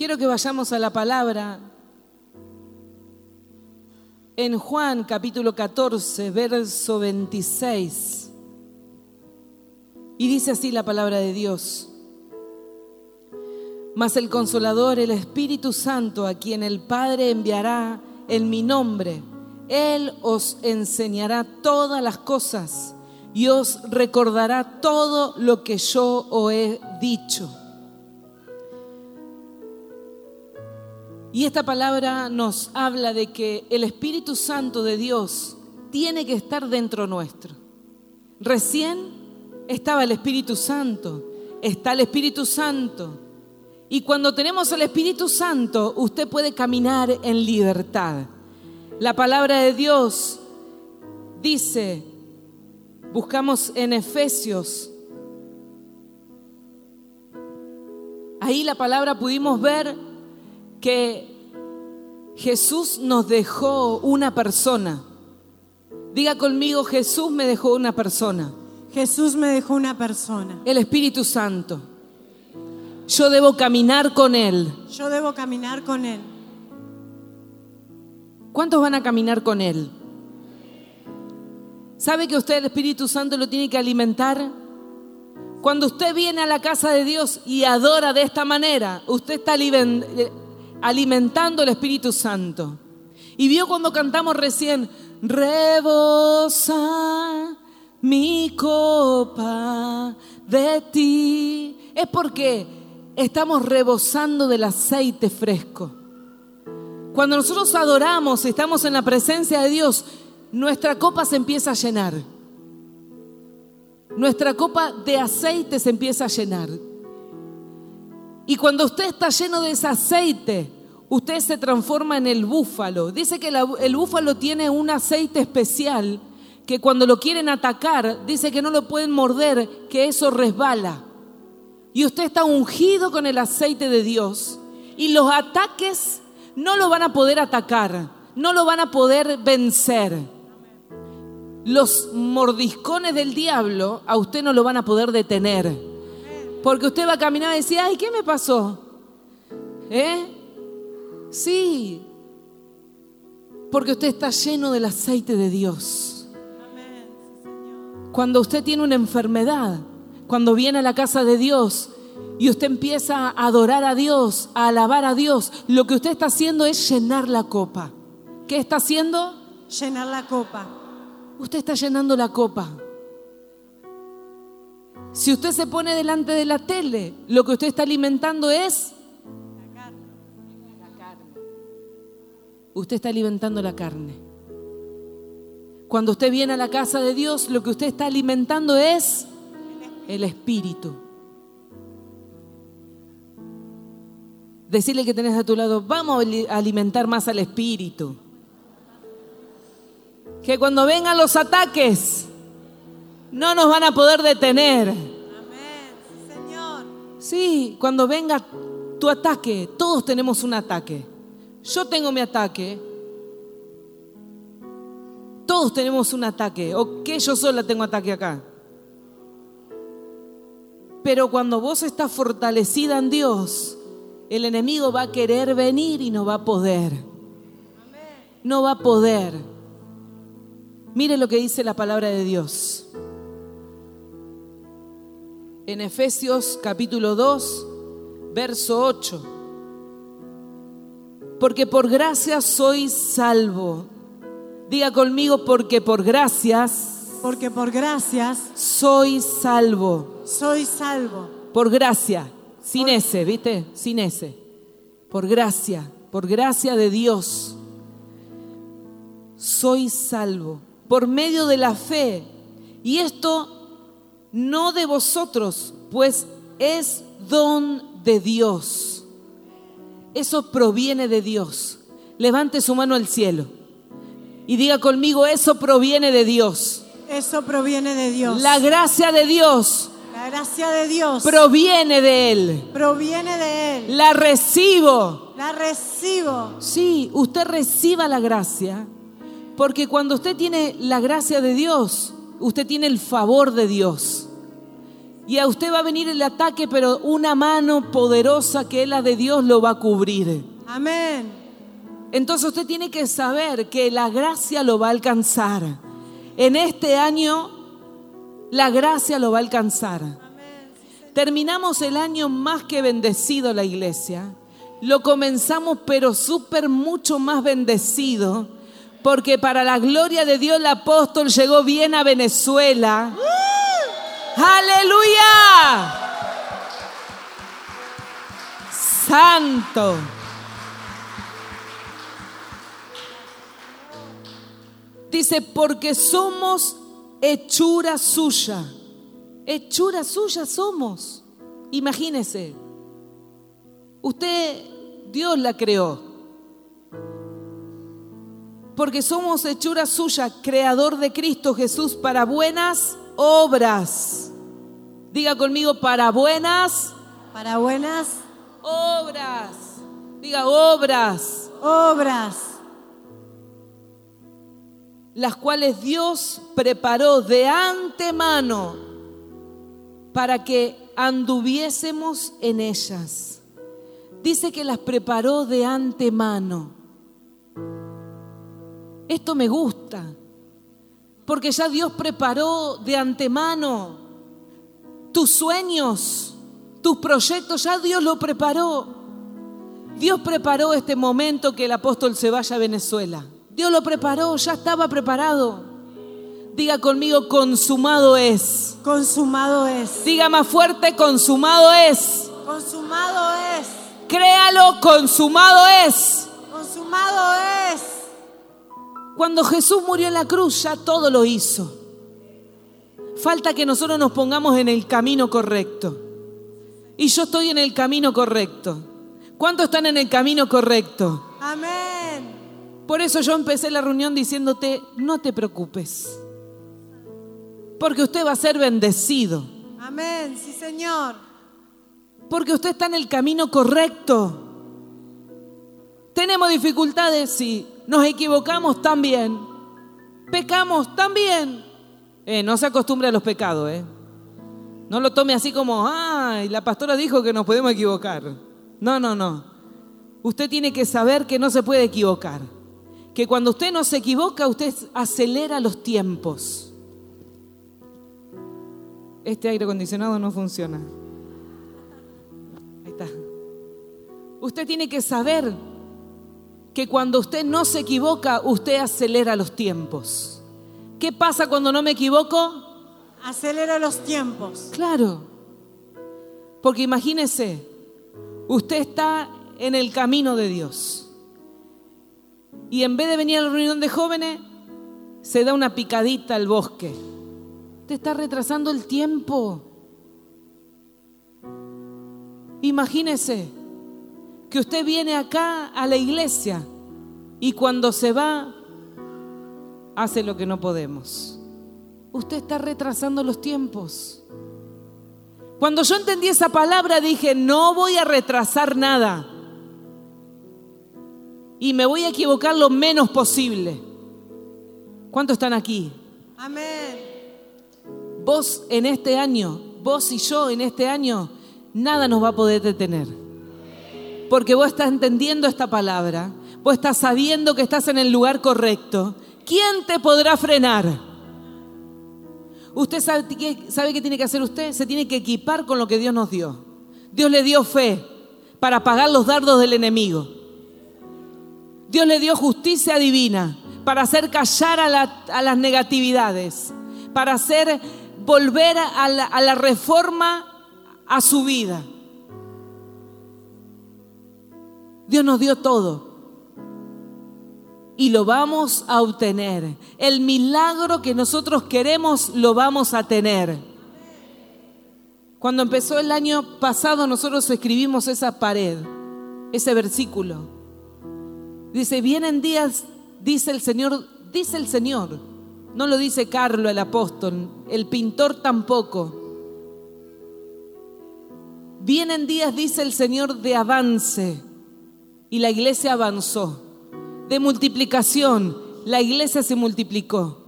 Quiero que vayamos a la palabra en Juan capítulo 14, verso 26. Y dice así la palabra de Dios. Mas el consolador, el Espíritu Santo, a quien el Padre enviará en mi nombre, Él os enseñará todas las cosas y os recordará todo lo que yo os he dicho. Y esta palabra nos habla de que el Espíritu Santo de Dios tiene que estar dentro nuestro. Recién estaba el Espíritu Santo, está el Espíritu Santo. Y cuando tenemos el Espíritu Santo, usted puede caminar en libertad. La palabra de Dios dice, buscamos en Efesios, ahí la palabra pudimos ver que Jesús nos dejó una persona. Diga conmigo, Jesús me dejó una persona. Jesús me dejó una persona. El Espíritu Santo. Yo debo caminar con Él. Yo debo caminar con Él. ¿Cuántos van a caminar con Él? ¿Sabe que usted el Espíritu Santo lo tiene que alimentar? Cuando usted viene a la casa de Dios y adora de esta manera, usted está alimentando el Espíritu Santo. Y vio cuando cantamos recién, rebosa mi copa de ti. Es porque estamos rebosando del aceite fresco. Cuando nosotros adoramos, estamos en la presencia de Dios, nuestra copa se empieza a llenar. Nuestra copa de aceite se empieza a llenar. Y cuando usted está lleno de ese aceite, usted se transforma en el búfalo. Dice que el búfalo tiene un aceite especial que cuando lo quieren atacar, dice que no lo pueden morder, que eso resbala. Y usted está ungido con el aceite de Dios. Y los ataques no lo van a poder atacar, no lo van a poder vencer. Los mordiscones del diablo a usted no lo van a poder detener. Porque usted va a caminar y decir, ay, ¿qué me pasó? ¿Eh? Sí. Porque usted está lleno del aceite de Dios. Cuando usted tiene una enfermedad, cuando viene a la casa de Dios y usted empieza a adorar a Dios, a alabar a Dios, lo que usted está haciendo es llenar la copa. ¿Qué está haciendo? Llenar la copa. Usted está llenando la copa. Si usted se pone delante de la tele, lo que usted está alimentando es la carne. Usted está alimentando la carne. Cuando usted viene a la casa de Dios, lo que usted está alimentando es el espíritu. Decirle que tenés a tu lado, vamos a alimentar más al espíritu. Que cuando vengan los ataques, no nos van a poder detener. Amén, Señor. Sí, cuando venga tu ataque, todos tenemos un ataque. Yo tengo mi ataque. Todos tenemos un ataque. ¿O que yo sola tengo ataque acá? Pero cuando vos estás fortalecida en Dios, el enemigo va a querer venir y no va a poder. No va a poder. Mire lo que dice la palabra de Dios en Efesios capítulo 2, verso 8. Porque por gracia soy salvo. Diga conmigo, porque por gracias. Porque por gracias soy salvo. Soy salvo. Por gracia, sin ese, ¿viste? Sin ese. Por gracia, por gracia de Dios. Soy salvo por medio de la fe. Y esto no de vosotros, pues es don de Dios. Eso proviene de Dios. Levante su mano al cielo y diga conmigo, eso proviene de Dios. Eso proviene de Dios. La gracia de Dios. La gracia de Dios. Proviene de Él. Proviene de Él. La recibo. La recibo. Sí, usted reciba la gracia. Porque cuando usted tiene la gracia de Dios, usted tiene el favor de Dios. Y a usted va a venir el ataque, pero una mano poderosa que es la de Dios lo va a cubrir. Amén. Entonces usted tiene que saber que la gracia lo va a alcanzar. En este año la gracia lo va a alcanzar. Terminamos el año más que bendecido la iglesia. Lo comenzamos pero súper mucho más bendecido. Porque para la gloria de Dios el apóstol llegó bien a Venezuela. Aleluya. Santo. Dice, porque somos hechura suya. Hechura suya somos. Imagínese. Usted, Dios la creó. Porque somos hechura suya, creador de Cristo Jesús para buenas obras. Diga conmigo, para buenas. Para buenas obras. Diga, obras. Obras. Las cuales Dios preparó de antemano para que anduviésemos en ellas. Dice que las preparó de antemano. Esto me gusta, porque ya Dios preparó de antemano tus sueños, tus proyectos, ya Dios lo preparó. Dios preparó este momento que el apóstol se vaya a Venezuela. Dios lo preparó, ya estaba preparado. Diga conmigo, consumado es. Consumado es. Diga más fuerte, consumado es. Consumado es. Créalo, consumado es. Consumado es. Cuando Jesús murió en la cruz ya todo lo hizo. Falta que nosotros nos pongamos en el camino correcto. Y yo estoy en el camino correcto. ¿Cuántos están en el camino correcto? Amén. Por eso yo empecé la reunión diciéndote, no te preocupes. Porque usted va a ser bendecido. Amén, sí Señor. Porque usted está en el camino correcto. Tenemos dificultades, sí. Nos equivocamos también. Pecamos también. Eh, no se acostumbre a los pecados, ¿eh? No lo tome así como, ay, la pastora dijo que nos podemos equivocar. No, no, no. Usted tiene que saber que no se puede equivocar. Que cuando usted no se equivoca, usted acelera los tiempos. Este aire acondicionado no funciona. Ahí está. Usted tiene que saber que cuando usted no se equivoca, usted acelera los tiempos. ¿Qué pasa cuando no me equivoco? Acelera los tiempos. Claro. Porque imagínese, usted está en el camino de Dios. Y en vez de venir a la reunión de jóvenes, se da una picadita al bosque. Te está retrasando el tiempo. Imagínese que usted viene acá a la iglesia y cuando se va hace lo que no podemos. Usted está retrasando los tiempos. Cuando yo entendí esa palabra dije, no voy a retrasar nada. Y me voy a equivocar lo menos posible. ¿Cuántos están aquí? Amén. Vos en este año, vos y yo en este año, nada nos va a poder detener. Porque vos estás entendiendo esta palabra, vos estás sabiendo que estás en el lugar correcto. ¿Quién te podrá frenar? ¿Usted sabe qué, tiene que hacer usted? Se tiene que equipar con lo que Dios nos dio. Dios le dio fe para apagar los dardos del enemigo. Dios le dio justicia divina para hacer callar a, la- a las negatividades, para hacer volver a la reforma a su vida. Dios nos dio todo y lo vamos a obtener. El milagro que nosotros queremos lo vamos a tener. Cuando empezó el año pasado nosotros escribimos esa pared, ese versículo. Dice, vienen días, dice el Señor, dice el Señor. No lo dice Carlo el apóstol, el pintor tampoco. Vienen días, dice el Señor, de avance. Y la iglesia avanzó. De multiplicación, la iglesia se multiplicó.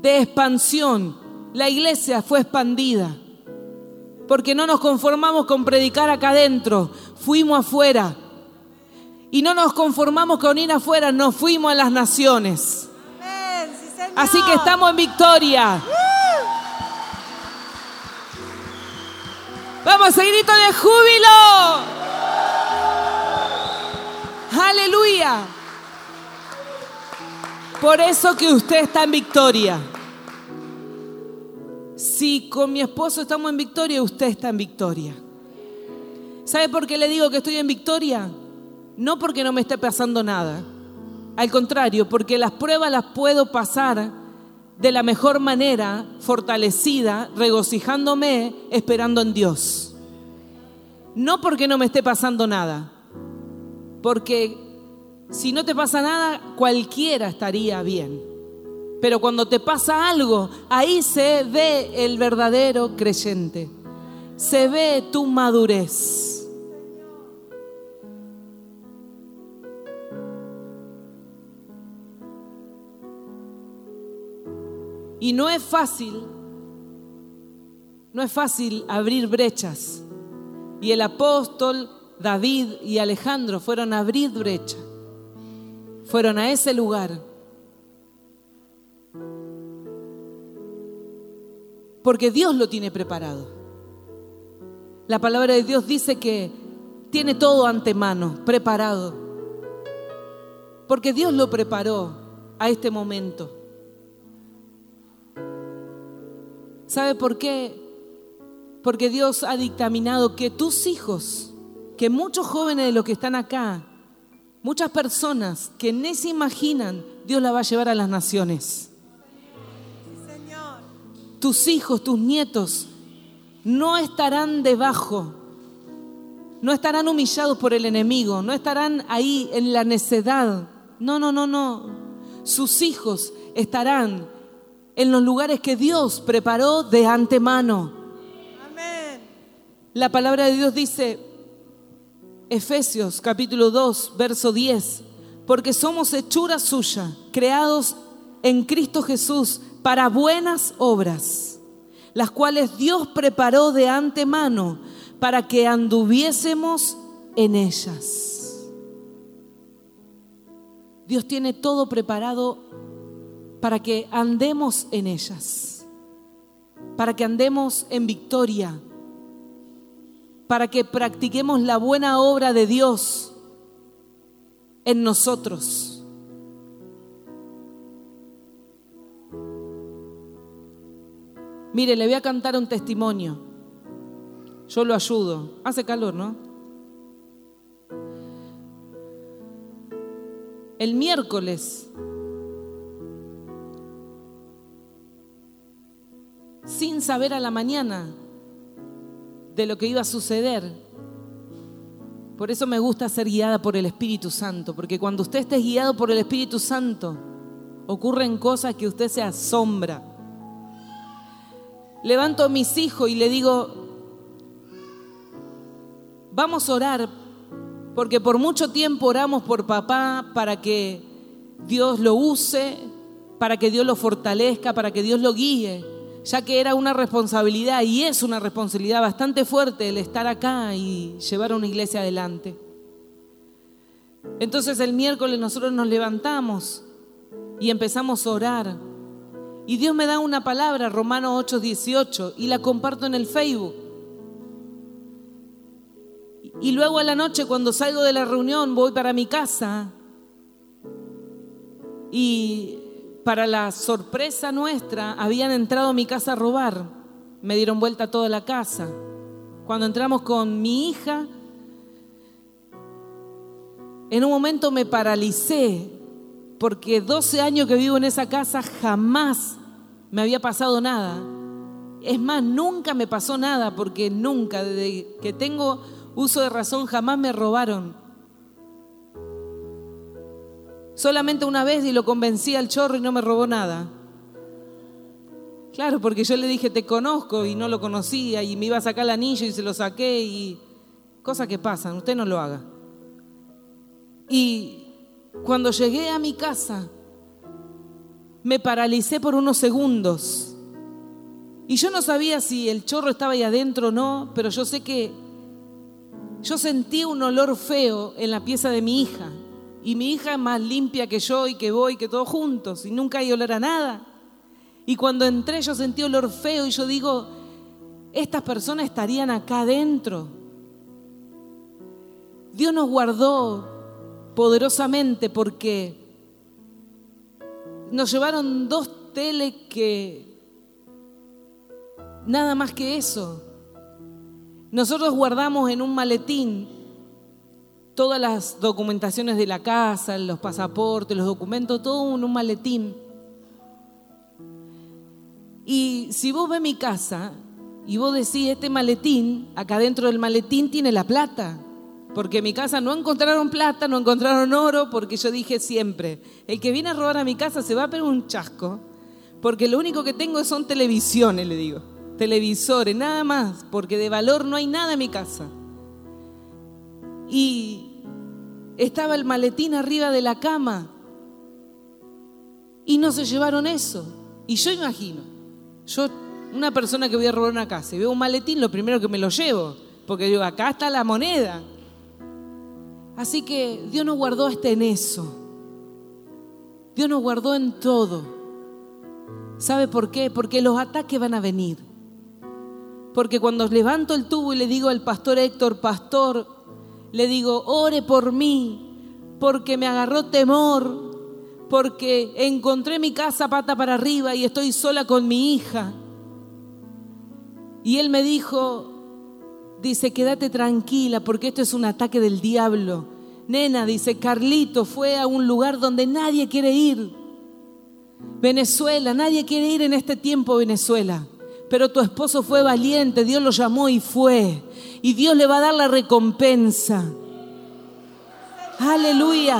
De expansión, la iglesia fue expandida. Porque no nos conformamos con predicar acá adentro, fuimos afuera. Y no nos conformamos con ir afuera, nos fuimos a las naciones. Amén. Sí, Señor. Así que estamos en victoria. Vamos a grito de júbilo. Aleluya. Por eso que usted está en victoria. Si con mi esposo estamos en victoria, usted está en victoria. ¿Sabe por qué le digo que estoy en victoria? No porque no me esté pasando nada. Al contrario, porque las pruebas las puedo pasar de la mejor manera, fortalecida, regocijándome, esperando en Dios. No porque no me esté pasando nada, porque si no te pasa nada, cualquiera estaría bien. Pero cuando te pasa algo, ahí se ve el verdadero creyente. Se ve tu madurez. Y no es fácil, no es fácil abrir brechas. Y el apóstol David y Alejandro fueron a abrir brecha. Fueron a ese lugar. Porque Dios lo tiene preparado. La palabra de Dios dice que tiene todo antemano, preparado. Porque Dios lo preparó a este momento. ¿Sabe por qué? Porque Dios ha dictaminado que tus hijos, que muchos jóvenes de los que están acá, muchas personas que ni se imaginan, Dios la va a llevar a las naciones. Señor. Tus hijos, tus nietos, no estarán debajo, no estarán humillados por el enemigo, no estarán ahí en la necedad. No, no, no, no. Sus hijos estarán en los lugares que Dios preparó de antemano. Amén. La palabra de Dios dice, Efesios capítulo 2, verso 10, porque somos hechura suya, creados en Cristo Jesús para buenas obras, las cuales Dios preparó de antemano para que anduviésemos en ellas. Dios tiene todo preparado para que andemos en ellas, para que andemos en victoria, para que practiquemos la buena obra de Dios en nosotros. Mire, le voy a cantar un testimonio. Yo lo ayudo. Hace calor, ¿no? El miércoles sin saber a la mañana de lo que iba a suceder. Por eso me gusta ser guiada por el Espíritu Santo, porque cuando usted esté guiado por el Espíritu Santo, ocurren cosas que usted se asombra. Levanto a mis hijos y le digo, vamos a orar, porque por mucho tiempo oramos por papá para que Dios lo use, para que Dios lo fortalezca, para que Dios lo guíe ya que era una responsabilidad y es una responsabilidad bastante fuerte el estar acá y llevar a una iglesia adelante. Entonces el miércoles nosotros nos levantamos y empezamos a orar. Y Dios me da una palabra, Romanos 8:18, y la comparto en el Facebook. Y luego a la noche cuando salgo de la reunión voy para mi casa y para la sorpresa nuestra, habían entrado a mi casa a robar. Me dieron vuelta toda la casa. Cuando entramos con mi hija, en un momento me paralicé, porque 12 años que vivo en esa casa jamás me había pasado nada. Es más, nunca me pasó nada, porque nunca, desde que tengo uso de razón, jamás me robaron. Solamente una vez y lo convencí al chorro y no me robó nada. Claro, porque yo le dije, te conozco y no lo conocía y me iba a sacar el anillo y se lo saqué y cosas que pasan, usted no lo haga. Y cuando llegué a mi casa, me paralicé por unos segundos. Y yo no sabía si el chorro estaba ahí adentro o no, pero yo sé que yo sentí un olor feo en la pieza de mi hija. Y mi hija es más limpia que yo y que voy, que todos juntos, y nunca hay olor a nada. Y cuando entré yo sentí olor feo y yo digo, estas personas estarían acá adentro. Dios nos guardó poderosamente porque nos llevaron dos teles que nada más que eso. Nosotros guardamos en un maletín todas las documentaciones de la casa, los pasaportes, los documentos, todo en un maletín. Y si vos ves mi casa y vos decís, este maletín, acá dentro del maletín tiene la plata, porque en mi casa no encontraron plata, no encontraron oro, porque yo dije siempre, el que viene a robar a mi casa se va a pegar un chasco, porque lo único que tengo son televisiones, le digo televisores, nada más, porque de valor no hay nada en mi casa. Y estaba el maletín arriba de la cama y no se llevaron eso. Y yo imagino, yo, una persona que voy a robar una casa y veo un maletín, lo primero que me lo llevo, porque digo, acá está la moneda. Así que Dios nos guardó hasta en eso. Dios nos guardó en todo. ¿Sabe por qué? Porque los ataques van a venir. Porque cuando levanto el tubo y le digo al pastor Héctor, pastor, le digo, ore por mí, porque me agarró temor, porque encontré mi casa pata para arriba y estoy sola con mi hija. Y él me dijo, dice, quédate tranquila porque esto es un ataque del diablo. Nena, dice, Carlito fue a un lugar donde nadie quiere ir. Venezuela, nadie quiere ir en este tiempo Venezuela. Pero tu esposo fue valiente, Dios lo llamó y fue. Y Dios le va a dar la recompensa. Aleluya.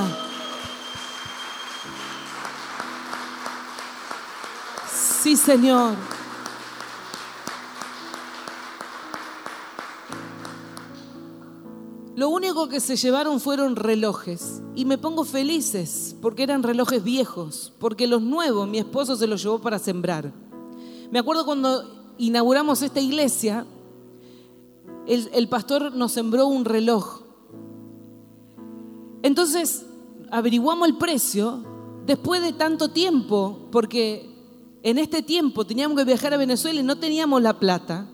Sí, Señor. Lo único que se llevaron fueron relojes. Y me pongo felices porque eran relojes viejos. Porque los nuevos mi esposo se los llevó para sembrar. Me acuerdo cuando inauguramos esta iglesia, el, pastor nos sembró un reloj. Entonces, averiguamos el precio después de tanto tiempo, porque en este tiempo teníamos que viajar a Venezuela y no teníamos la plata.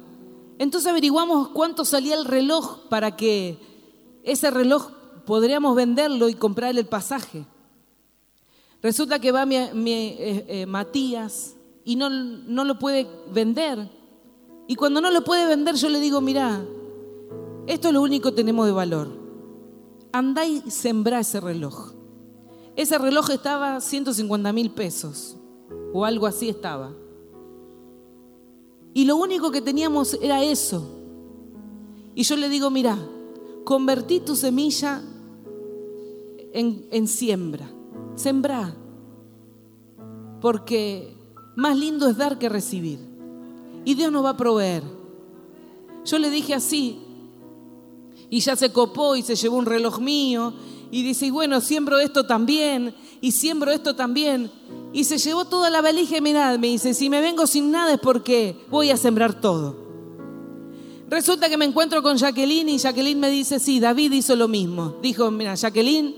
Entonces averiguamos cuánto salía el reloj para que ese reloj podríamos venderlo y comprarle el pasaje. Resulta que va eh, eh, Matías y no, no lo puede vender. Y cuando no lo puede vender, yo le digo, mira, esto es lo único que tenemos de valor. Andá y sembrá ese reloj. Ese reloj estaba 150 mil pesos, o algo así estaba. Y lo único que teníamos era eso. Y yo le digo, mira, convertí tu semilla en, en siembra. Sembrá. Porque más lindo es dar que recibir y Dios nos va a proveer. Yo le dije así, y ya se copó y se llevó un reloj mío, y dice, bueno, siembro esto también, y siembro esto también. Y se llevó toda la valija y mirad, me dice, si me vengo sin nada es porque voy a sembrar todo. Resulta que me encuentro con Jacqueline y Jacqueline me dice, sí, David hizo lo mismo. Dijo, mira, Jacqueline,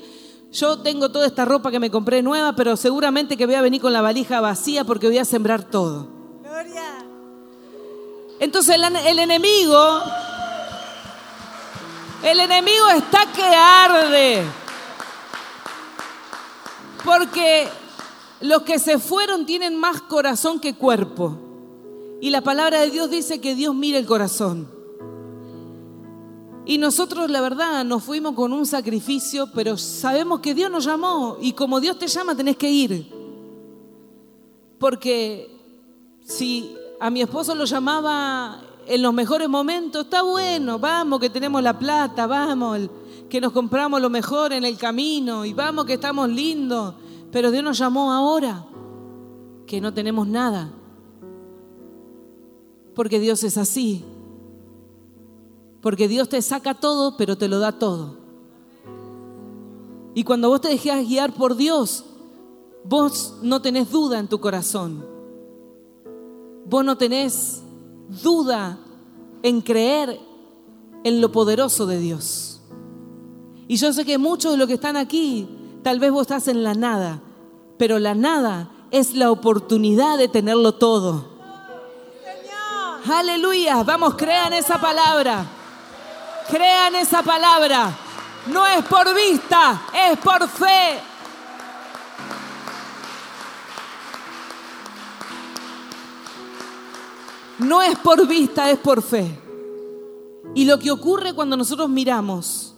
yo tengo toda esta ropa que me compré nueva, pero seguramente que voy a venir con la valija vacía porque voy a sembrar todo. Entonces el, enemigo, el enemigo está que arde. Porque los que se fueron tienen más corazón que cuerpo. Y la palabra de Dios dice que Dios mira el corazón. Y nosotros, la verdad, nos fuimos con un sacrificio, pero sabemos que Dios nos llamó. Y como Dios te llama, tenés que ir. Porque si a mi esposo lo llamaba en los mejores momentos, está bueno, vamos que tenemos la plata, vamos, que nos compramos lo mejor en el camino y vamos que estamos lindos, pero Dios nos llamó ahora, que no tenemos nada, porque Dios es así, porque Dios te saca todo, pero te lo da todo. Y cuando vos te dejas guiar por Dios, vos no tenés duda en tu corazón vos no tenés duda en creer en lo poderoso de Dios. Y yo sé que muchos de los que están aquí, tal vez vos estás en la nada, pero la nada es la oportunidad de tenerlo todo. Aleluya, vamos, crean esa palabra. Crean esa palabra. No es por vista, es por fe. No es por vista, es por fe. Y lo que ocurre cuando nosotros miramos,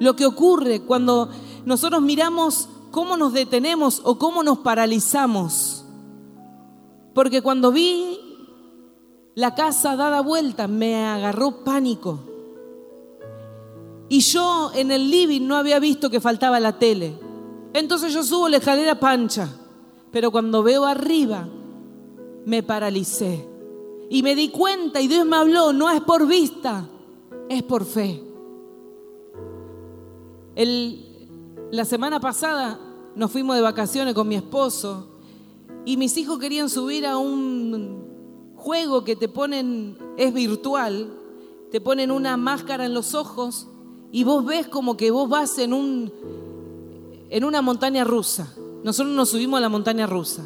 lo que ocurre cuando nosotros miramos cómo nos detenemos o cómo nos paralizamos. Porque cuando vi la casa dada vuelta, me agarró pánico. Y yo en el living no había visto que faltaba la tele. Entonces yo subo la escalera pancha. Pero cuando veo arriba, me paralicé. Y me di cuenta y Dios me habló, no es por vista, es por fe. El, la semana pasada nos fuimos de vacaciones con mi esposo y mis hijos querían subir a un juego que te ponen, es virtual, te ponen una máscara en los ojos y vos ves como que vos vas en, un, en una montaña rusa. Nosotros nos subimos a la montaña rusa.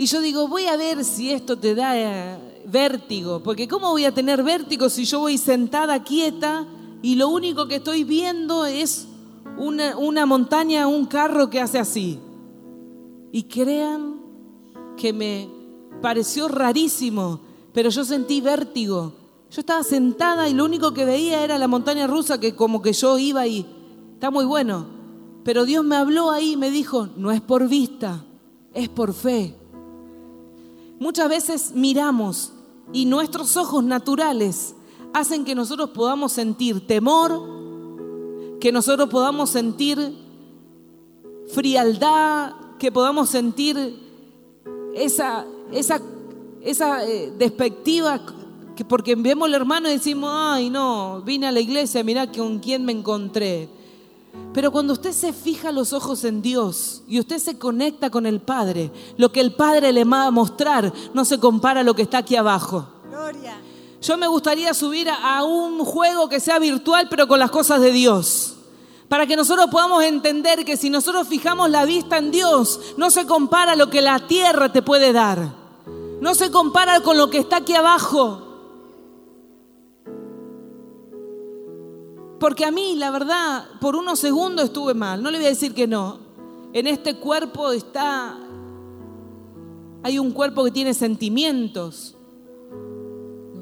Y yo digo, voy a ver si esto te da eh, vértigo, porque ¿cómo voy a tener vértigo si yo voy sentada quieta y lo único que estoy viendo es una, montaña, un carro que hace así? Y crean que me pareció rarísimo, pero yo sentí vértigo. Yo estaba sentada y lo único que veía era la montaña rusa que como que yo iba y está muy bueno. Pero Dios me habló ahí y me dijo, no es por vista, es por fe. Muchas veces miramos y nuestros ojos naturales hacen que nosotros podamos sentir temor, que nosotros podamos sentir frialdad, que podamos sentir esa, esa, esa eh, despectiva, que porque vemos al hermano y decimos, ay no, vine a la iglesia, mirá con quién me encontré. Pero cuando usted se fija los ojos en Dios y usted se conecta con el Padre, lo que el Padre le va a mostrar no se compara a lo que está aquí abajo. Gloria. Yo me gustaría subir a un juego que sea virtual, pero con las cosas de Dios. Para que nosotros podamos entender que si nosotros fijamos la vista en Dios, no se compara a lo que la tierra te puede dar. No se compara con lo que está aquí abajo. Porque a mí, la verdad, por unos segundos estuve mal. No le voy a decir que no. En este cuerpo está... Hay un cuerpo que tiene sentimientos.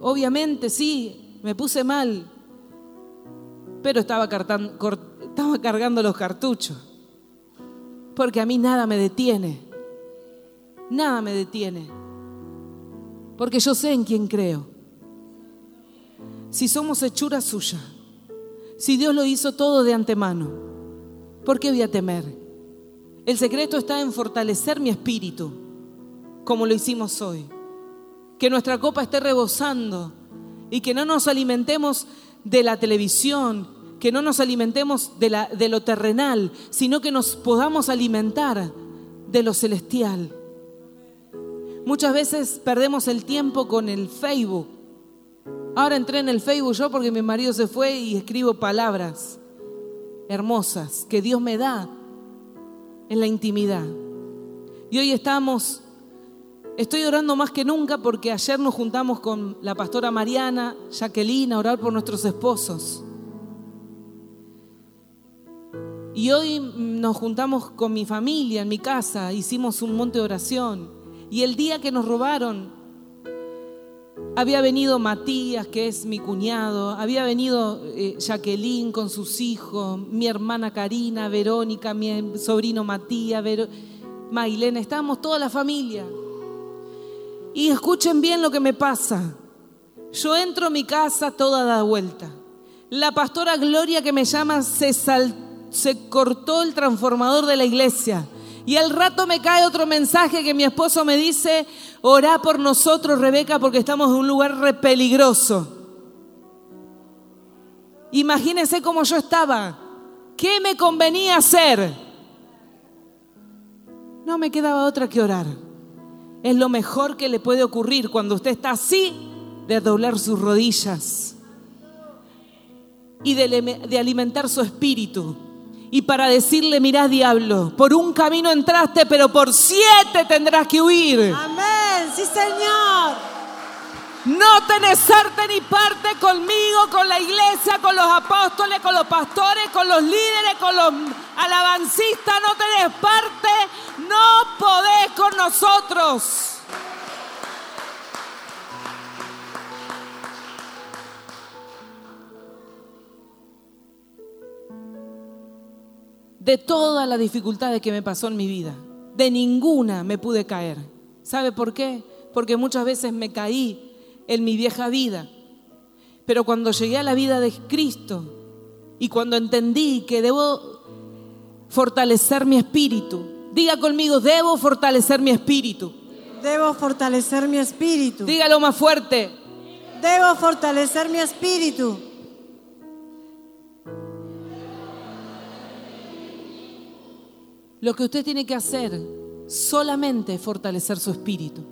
Obviamente, sí, me puse mal. Pero estaba, cargando los cartuchos. Porque a mí nada me detiene. Nada me detiene. Porque yo sé en quién creo. Si somos hechura suya. Si Dios lo hizo todo de antemano, ¿por qué voy a temer? El secreto está en fortalecer mi espíritu, como lo hicimos hoy. Que nuestra copa esté rebosando y que no nos alimentemos de la televisión, que no nos alimentemos de, la- de lo terrenal, sino que nos podamos alimentar de lo celestial. Muchas veces perdemos el tiempo con el Facebook. Ahora entré en el Facebook yo porque mi marido se fue y escribo palabras hermosas que Dios me da en la intimidad. Y hoy estamos, estoy orando más que nunca porque ayer nos juntamos con la pastora Mariana, Jacqueline, a orar por nuestros esposos. Y hoy nos juntamos con mi familia en mi casa, hicimos un monte de oración. Y el día que nos robaron, había venido Matías, que es mi cuñado, había venido eh, Jacqueline con sus hijos, mi hermana Karina, Verónica, mi sobrino Matías, Vero- Mailena, estábamos toda la familia. Y escuchen bien lo que me pasa. Yo entro a mi casa toda da vuelta. La pastora Gloria que me llama se cortó el transformador de la iglesia. Y al rato me cae otro mensaje que mi esposo me dice, orá por nosotros, Rebeca, porque estamos en un lugar peligroso. Imagínense cómo yo estaba. ¿Qué me convenía hacer? No me quedaba otra que orar. es lo mejor que le puede ocurrir cuando usted está así de doblar sus rodillas y de alimentar su espíritu. Y para decirle, mira diablo, por un camino entraste, pero por siete tendrás que huir. Amén, sí Señor. No tenés arte ni parte conmigo, con la iglesia, con los apóstoles, con los pastores, con los líderes, con los alabancistas. No tenés parte, no podés con nosotros. De todas las dificultades que me pasó en mi vida. De ninguna me pude caer. ¿Sabe por qué? Porque muchas veces me caí en mi vieja vida. Pero cuando llegué a la vida de Cristo y cuando entendí que debo fortalecer mi espíritu, diga conmigo, debo fortalecer mi espíritu. Debo fortalecer mi espíritu. Dígalo más fuerte. Debo fortalecer mi espíritu. Lo que usted tiene que hacer solamente es fortalecer su espíritu.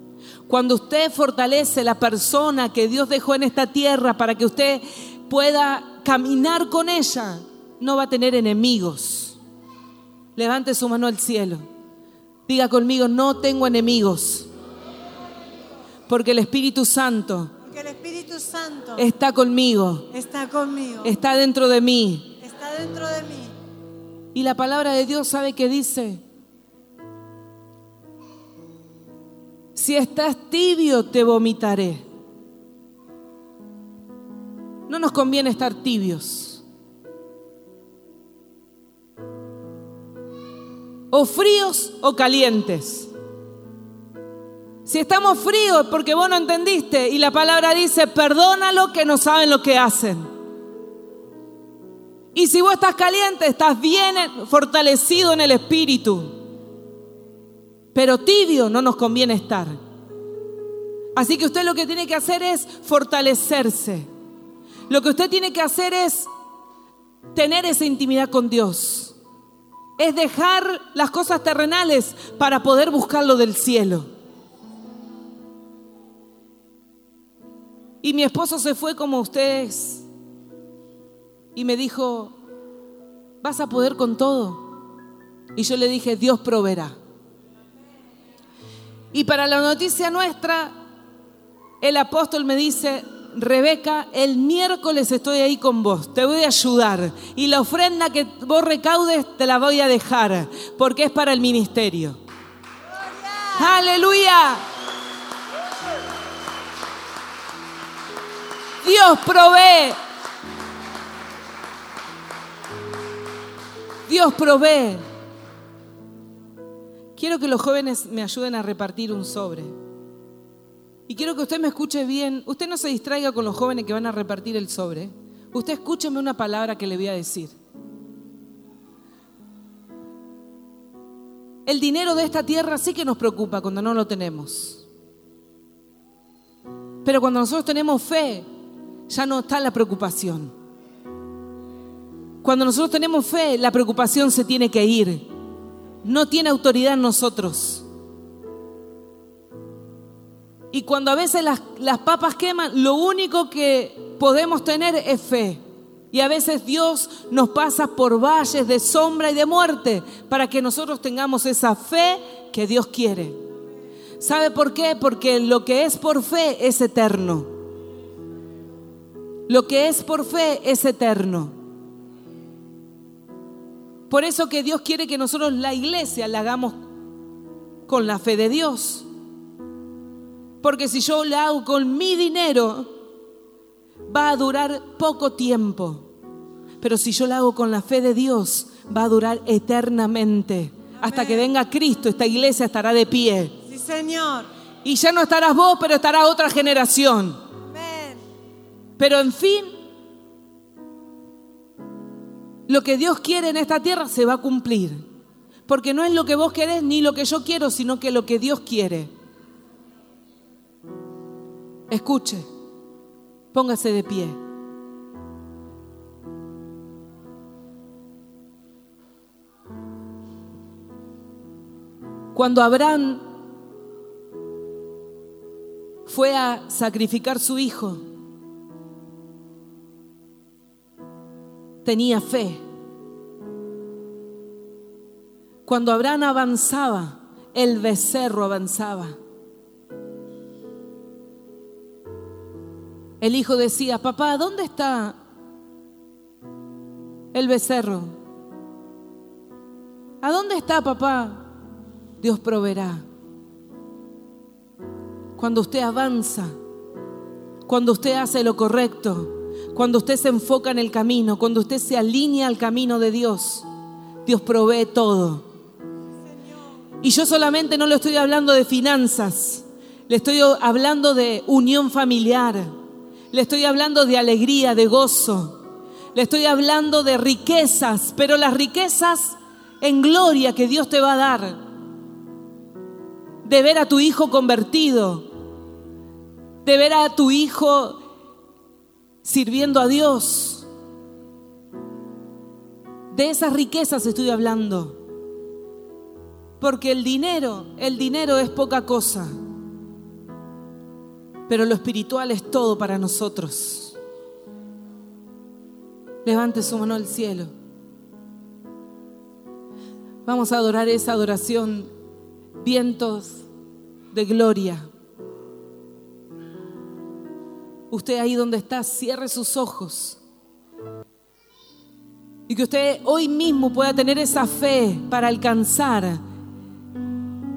Cuando usted fortalece la persona que Dios dejó en esta tierra para que usted pueda caminar con ella, no va a tener enemigos. Levante su mano al cielo. Diga conmigo, no tengo enemigos. Porque el Espíritu Santo, el Espíritu Santo está conmigo. Está conmigo. Está dentro de mí. Está dentro de mí. Y la palabra de Dios sabe que dice, si estás tibio te vomitaré. No nos conviene estar tibios. O fríos o calientes. Si estamos fríos porque vos no entendiste y la palabra dice, perdónalo que no saben lo que hacen. Y si vos estás caliente, estás bien fortalecido en el espíritu. Pero tibio no nos conviene estar. Así que usted lo que tiene que hacer es fortalecerse. Lo que usted tiene que hacer es tener esa intimidad con Dios. Es dejar las cosas terrenales para poder buscar lo del cielo. Y mi esposo se fue como ustedes y me dijo, ¿vas a poder con todo? Y yo le dije, Dios proveerá. Y para la noticia nuestra, el apóstol me dice, Rebeca, el miércoles estoy ahí con vos, te voy a ayudar. Y la ofrenda que vos recaudes te la voy a dejar, porque es para el ministerio. Aleluya. Dios provee. Dios provee. Quiero que los jóvenes me ayuden a repartir un sobre. Y quiero que usted me escuche bien. Usted no se distraiga con los jóvenes que van a repartir el sobre. Usted escúcheme una palabra que le voy a decir. El dinero de esta tierra sí que nos preocupa cuando no lo tenemos. Pero cuando nosotros tenemos fe, ya no está la preocupación. Cuando nosotros tenemos fe, la preocupación se tiene que ir. No tiene autoridad en nosotros. Y cuando a veces las, las, papas queman, lo único que podemos tener es fe. Y a veces Dios nos pasa por valles de sombra y de muerte para que nosotros tengamos esa fe que Dios quiere. ¿Sabe por qué? Porque lo que es por fe es eterno. Lo que es por fe es eterno. Por eso que Dios quiere que nosotros la iglesia la hagamos con la fe de Dios. Porque si yo la hago con mi dinero, va a durar poco tiempo. Pero si yo la hago con la fe de Dios, va a durar eternamente. Hasta que venga Cristo, esta iglesia estará de pie. Sí, Señor. Y ya no estarás vos, pero estará otra generación. Amén. Pero en fin, lo que Dios quiere en esta tierra se va a cumplir. Porque no es lo que vos querés ni lo que yo quiero, sino que lo que Dios quiere. Escuche, póngase de pie. Cuando Abraham fue a sacrificar su hijo, tenía fe. Cuando Abraham avanzaba, el becerro avanzaba. El hijo decía, papá, ¿dónde está el becerro? ¿A dónde está papá? Dios proveerá. Cuando usted avanza, cuando usted hace lo correcto, cuando usted se enfoca en el camino, cuando usted se alinea al camino de Dios, Dios provee todo. Y yo solamente no le estoy hablando de finanzas, le estoy hablando de unión familiar le estoy hablando de alegría, de gozo. Le estoy hablando de riquezas, pero las riquezas en gloria que Dios te va a dar. De ver a tu hijo convertido. De ver a tu hijo sirviendo a Dios. De esas riquezas estoy hablando. Porque el dinero, el dinero es poca cosa pero lo espiritual es todo para nosotros. Levante su mano al cielo. Vamos a adorar esa adoración, vientos de gloria. Usted ahí donde está, cierre sus ojos. Y que usted hoy mismo pueda tener esa fe para alcanzar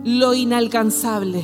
lo inalcanzable.